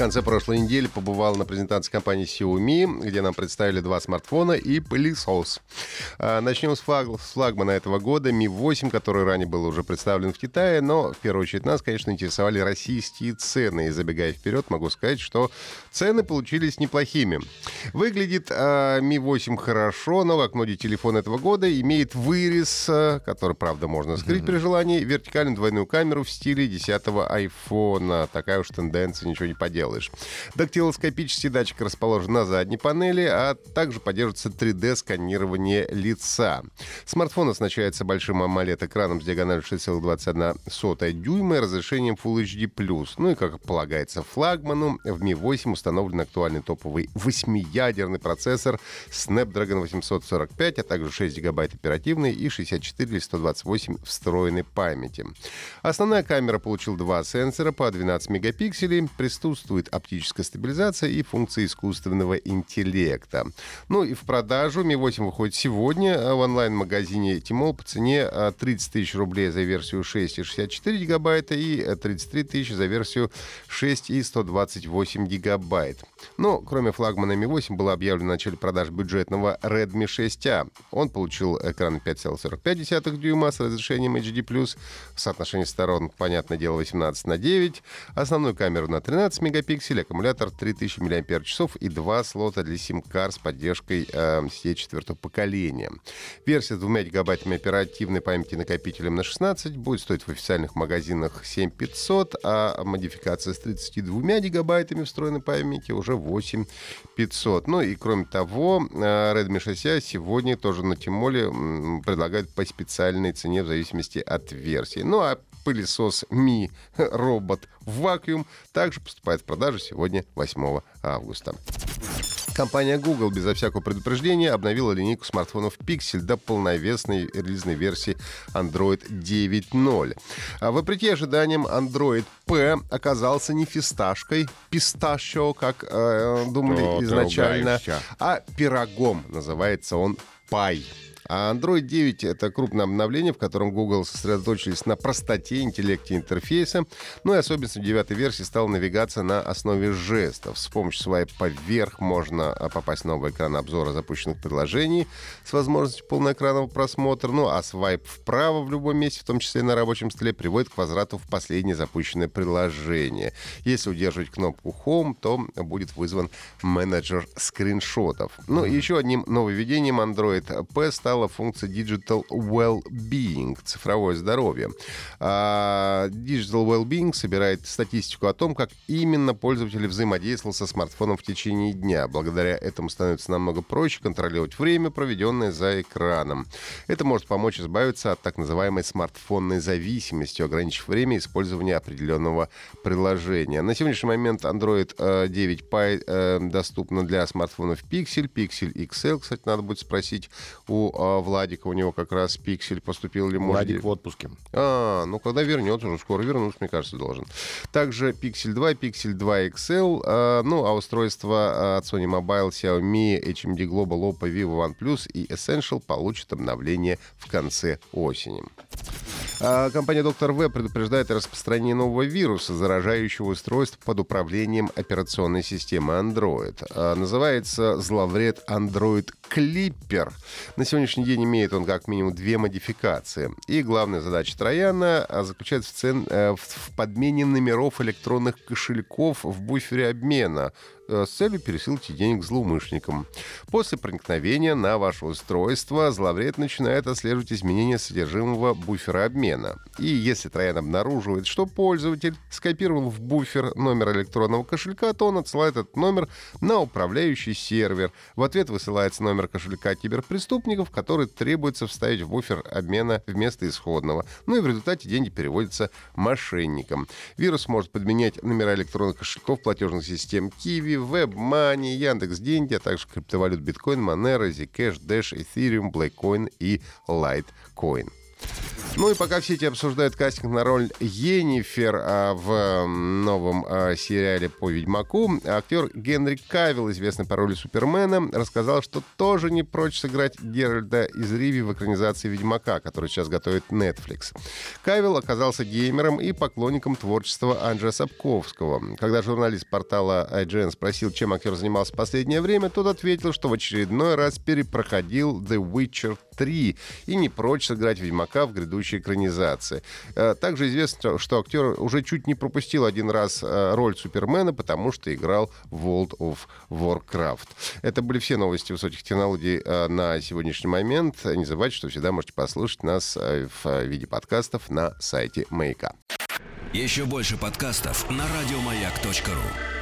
конце прошлой недели побывал на презентации компании Xiaomi, где нам представили два смартфона и пылесос. А, начнем с, флаг, с флагмана этого года Mi 8, который ранее был уже представлен в Китае, но в первую очередь нас, конечно, интересовали российские цены. И забегая вперед, могу сказать, что цены получились неплохими. Выглядит э, Mi 8 хорошо, но, как многие телефоны этого года, имеет вырез, э, который, правда, можно скрыть mm-hmm. при желании, вертикальную двойную камеру в стиле 10-го iPhone. Такая уж тенденция, ничего не поделать сделаешь. Дактилоскопический датчик расположен на задней панели, а также поддерживается 3D-сканирование лица. Смартфон оснащается большим AMOLED-экраном с диагональю 6,21 дюйма и разрешением Full HD+. Ну и, как полагается флагману, в Mi 8 установлен актуальный топовый восьмиядерный процессор Snapdragon 845, а также 6 гигабайт оперативной и 64 или 128 встроенной памяти. Основная камера получил два сенсора по 12 мегапикселей. Присутствует существует оптическая стабилизация и функции искусственного интеллекта. Ну и в продажу Mi 8 выходит сегодня в онлайн-магазине Tmall по цене 30 а, тысяч рублей за версию 6 и 64 гигабайта и 33 тысячи за версию 6 и 128 гигабайт. Но кроме флагмана Mi 8 было объявлено начале продаж бюджетного Redmi 6A. Он получил экран 5,45 дюйма с разрешением HD+, соотношение сторон, понятное дело, 18 на 9, основную камеру на 13 мегапикселей, мегапикселей, аккумулятор 3000 мАч и два слота для сим-кар с поддержкой э, сети четвертого поколения. Версия с 2 гигабайтами оперативной памяти накопителем на 16 будет стоить в официальных магазинах 7500, а модификация с 32 гигабайтами встроенной памяти уже 8500. Ну и кроме того, э, Redmi 6A сегодня тоже на Тимоле предлагают по специальной цене в зависимости от версии. Ну а пылесос Mi робот Vacuum также поступает в продажу сегодня, 8 августа. Компания Google безо всякого предупреждения обновила линейку смартфонов Pixel до полновесной релизной версии Android 9.0. А вопреки ожиданиям, Android P оказался не фисташкой, писташо, как э, думали О, изначально, а пирогом. Называется он Pie. А Android 9 — это крупное обновление, в котором Google сосредоточились на простоте, интеллекте интерфейса. Ну и особенностью девятой версии стала навигация на основе жестов. С помощью свайпа вверх можно а, попасть на новый экран обзора запущенных приложений с возможностью полноэкранного просмотра. Ну а свайп вправо в любом месте, в том числе на рабочем столе, приводит к возврату в последнее запущенное приложение. Если удерживать кнопку Home, то будет вызван менеджер скриншотов. Ну и еще одним нововведением Android P стал стала функция Digital Well-Being, цифровое здоровье. А Digital Well-Being собирает статистику о том, как именно пользователь взаимодействовал со смартфоном в течение дня. Благодаря этому становится намного проще контролировать время, проведенное за экраном. Это может помочь избавиться от так называемой смартфонной зависимости, ограничив время использования определенного приложения. На сегодняшний момент Android 9 э, Pie э, доступна для смартфонов Pixel, Pixel XL, кстати, надо будет спросить у Владика, у него как раз пиксель поступил ли может... Владик в отпуске. А, ну когда вернется, уже скоро вернуться, мне кажется, должен. Также Pixel 2, Pixel 2 XL, а, ну а устройства от Sony Mobile, Xiaomi, HMD Global, Oppo, Vivo OnePlus и Essential получат обновление в конце осени. А, компания Доктор В предупреждает о распространении нового вируса, заражающего устройств под управлением операционной системы Android. А, называется зловред Android Clipper. На сегодняшний день имеет он как минимум две модификации. И главная задача Трояна а, заключается в, цен, э, в подмене номеров электронных кошельков в буфере обмена с целью пересылки денег злоумышленникам. После проникновения на ваше устройство зловред начинает отслеживать изменения содержимого буфера обмена. И если троян обнаруживает, что пользователь скопировал в буфер номер электронного кошелька, то он отсылает этот номер на управляющий сервер. В ответ высылается номер кошелька киберпреступников, который требуется вставить в буфер обмена вместо исходного. Ну и в результате деньги переводятся мошенникам. Вирус может подменять номера электронных кошельков платежных систем Kiwi, WebMoney, Яндекс Деньги, а также криптовалют биткоин, Monero, Zcash, Dash, Ethereum, Blackcoin и Litecoin. Ну и пока все эти обсуждают кастинг на роль Енифер а, в новом а, сериале по Ведьмаку, актер Генри Кавилл, известный по роли Супермена, рассказал, что тоже не прочь сыграть Геральда из Риви в экранизации Ведьмака, который сейчас готовит Netflix. Кавилл оказался геймером и поклонником творчества Анджея Сапковского. Когда журналист портала IGN спросил, чем актер занимался в последнее время, тот ответил, что в очередной раз перепроходил The Witcher 3 и не прочь сыграть Ведьмака в грядущей экранизации. Э, также известно, что актер уже чуть не пропустил один раз э, роль Супермена, потому что играл в World of Warcraft. Это были все новости высоких технологий э, на сегодняшний момент. Не забывайте, что всегда можете послушать нас в виде подкастов на сайте Маяка. Еще больше подкастов на радиомаяк.ру